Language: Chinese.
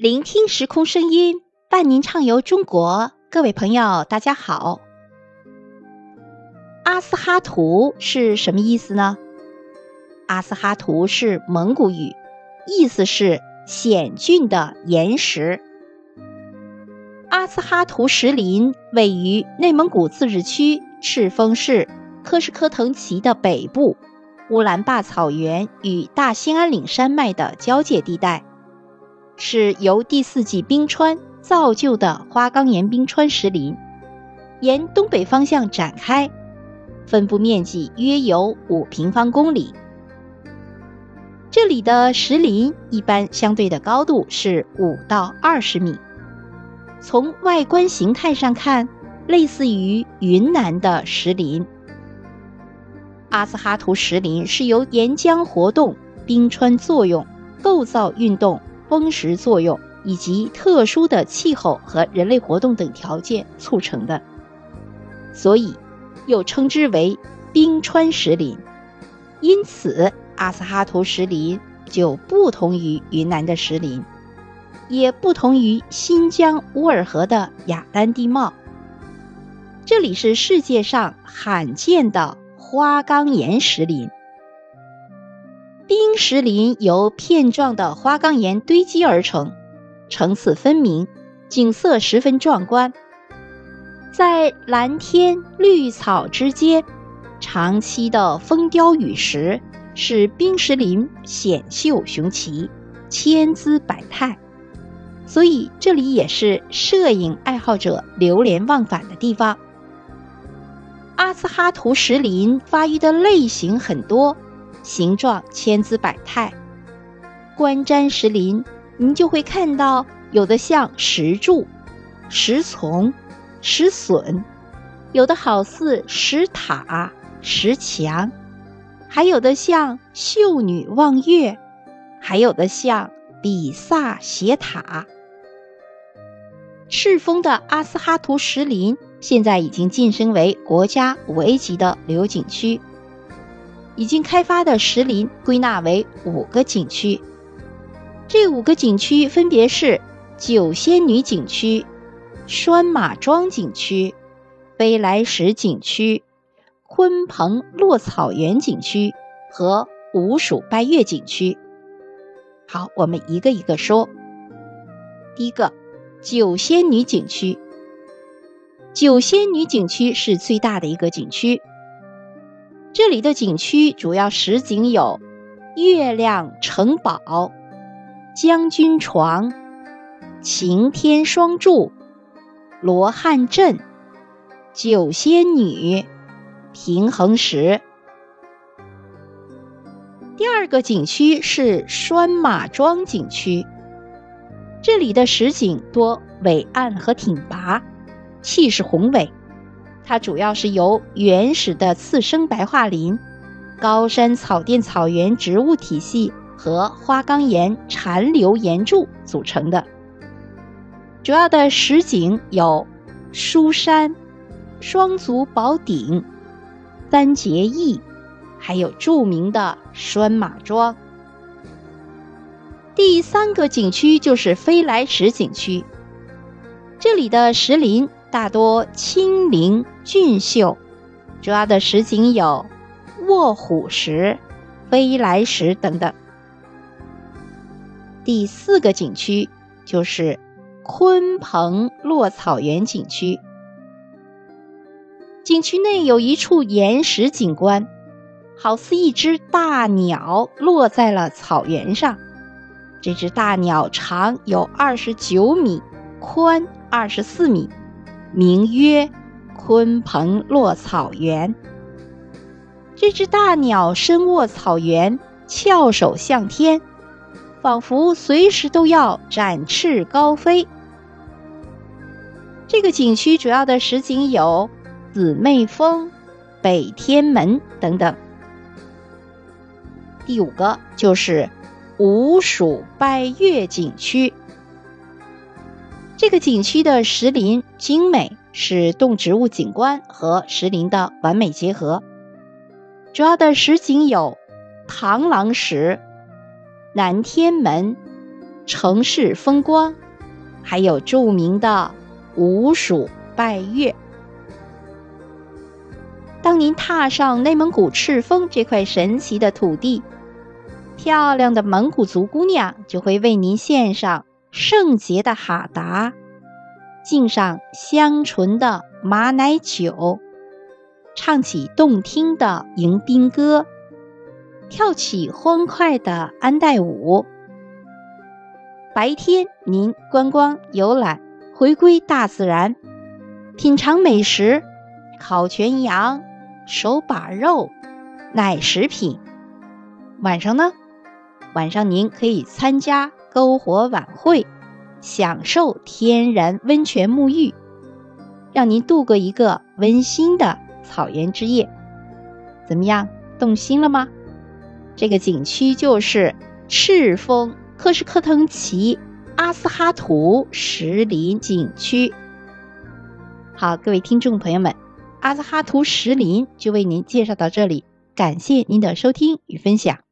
聆听时空声音，伴您畅游中国。各位朋友，大家好。阿斯哈图是什么意思呢？阿斯哈图是蒙古语，意思是险峻的岩石。阿斯哈图石林位于内蒙古自治区赤峰市科什科腾旗的北部，乌兰巴草原与大兴安岭山脉的交界地带。是由第四纪冰川造就的花岗岩冰川石林，沿东北方向展开，分布面积约有五平方公里。这里的石林一般相对的高度是五到二十米，从外观形态上看，类似于云南的石林。阿斯哈图石林是由岩浆活动、冰川作用、构造运动。风蚀作用以及特殊的气候和人类活动等条件促成的，所以又称之为冰川石林。因此，阿斯哈图石林就不同于云南的石林，也不同于新疆乌尔河的雅丹地貌。这里是世界上罕见的花岗岩石林。冰石林由片状的花岗岩堆积而成，层次分明，景色十分壮观。在蓝天绿草之间，长期的风雕雨石使冰石林险秀雄奇、千姿百态，所以这里也是摄影爱好者流连忘返的地方。阿斯哈图石林发育的类型很多。形状千姿百态，观瞻石林，您就会看到有的像石柱、石丛、石笋，有的好似石塔、石墙，还有的像秀女望月，还有的像比萨斜塔。赤峰的阿斯哈图石林现在已经晋升为国家五 A 级的旅游景区。已经开发的石林归纳为五个景区，这五个景区分别是九仙女景区、拴马庄景区、飞来石景区、鲲鹏落草原景区和五蜀拜月景区。好，我们一个一个说。第一个，九仙女景区。九仙女景区是最大的一个景区。这里的景区主要实景有月亮城堡、将军床、擎天双柱、罗汉阵、九仙女、平衡石。第二个景区是拴马庄景区，这里的实景多伟岸和挺拔，气势宏伟。它主要是由原始的次生白桦林、高山草甸草原植物体系和花岗岩残留岩柱组成的。主要的实景有书山、双足宝顶、三结义，还有著名的拴马庄。第三个景区就是飞来石景区，这里的石林。大多清灵俊秀，主要的石景有卧虎石、飞来石等等。第四个景区就是鲲鹏落草原景区，景区内有一处岩石景观，好似一只大鸟落在了草原上。这只大鸟长有二十九米，宽二十四米。名曰鲲鹏落草原。这只大鸟身卧草原，翘首向天，仿佛随时都要展翅高飞。这个景区主要的实景有姊妹峰、北天门等等。第五个就是五蜀拜月景区。这个景区的石林精美，是动植物景观和石林的完美结合。主要的石景有螳螂石、南天门、城市风光，还有著名的五蜀拜月。当您踏上内蒙古赤峰这块神奇的土地，漂亮的蒙古族姑娘就会为您献上圣洁的哈达，敬上香醇的马奶酒，唱起动听的迎宾歌，跳起欢快的安代舞。白天，您观光游览，回归大自然，品尝美食，烤全羊、手把肉、奶食品。晚上呢，晚上您可以参加篝火晚会，享受天然温泉沐浴，让您度过一个温馨的草原之夜。怎么样，动心了吗？这个景区就是赤峰。克什克腾旗阿斯哈图石林景区，好，各位听众朋友们，阿斯哈图石林就为您介绍到这里，感谢您的收听与分享。